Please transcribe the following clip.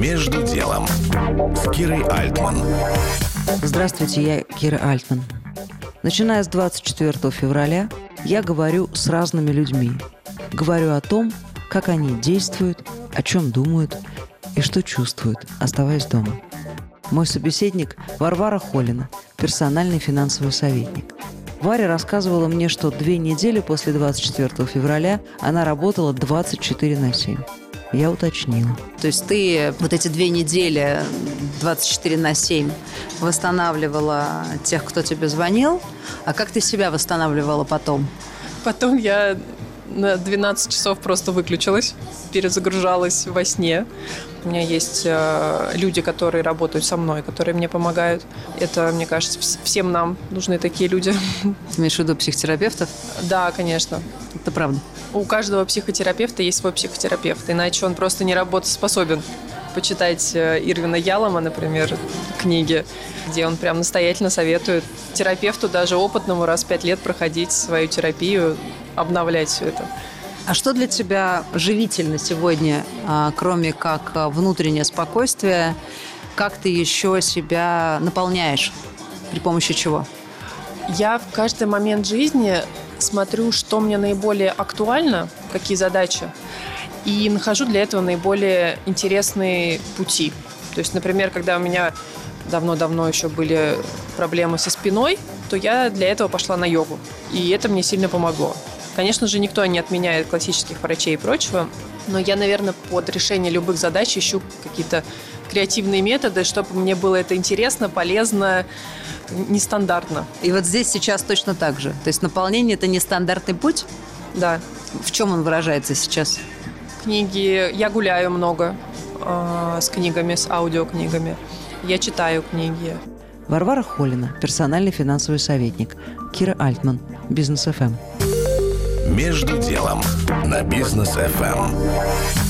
Между делом с Кирой Альтман. Здравствуйте, я Кира Альтман. Начиная с 24 февраля я говорю с разными людьми. Говорю о том, как они действуют, о чем думают и что чувствуют, оставаясь дома. Мой собеседник Варвара Холина, персональный финансовый советник. Варя рассказывала мне, что две недели после 24 февраля она работала 24 на 7. Я уточнила. То есть ты вот эти две недели 24 на 7 восстанавливала тех, кто тебе звонил, а как ты себя восстанавливала потом? Потом я на 12 часов просто выключилась, перезагружалась во сне. У меня есть э, люди, которые работают со мной, которые мне помогают. Это, мне кажется, вс- всем нам нужны такие люди. Ты имеешь в виду психотерапевтов? Да, конечно. Это правда. У каждого психотерапевта есть свой психотерапевт, иначе он просто не работоспособен. Почитать э, Ирвина Ялома, например, книги, где он прям настоятельно советует терапевту, даже опытному, раз в пять лет проходить свою терапию, обновлять все это. А что для тебя живительно сегодня, а, кроме как а, внутреннее спокойствие? Как ты еще себя наполняешь? При помощи чего? Я в каждый момент жизни смотрю, что мне наиболее актуально, какие задачи, и нахожу для этого наиболее интересные пути. То есть, например, когда у меня давно-давно еще были проблемы со спиной, то я для этого пошла на йогу. И это мне сильно помогло. Конечно же, никто не отменяет классических врачей и прочего, но я, наверное, под решение любых задач ищу какие-то креативные методы, чтобы мне было это интересно, полезно, нестандартно. И вот здесь сейчас точно так же. То есть наполнение – это нестандартный путь? Да. В чем он выражается сейчас? Книги. Я гуляю много э, с книгами, с аудиокнигами. Я читаю книги. Варвара Холина, персональный финансовый советник. Кира Альтман, Бизнес ФМ. Между делом на бизнес FM.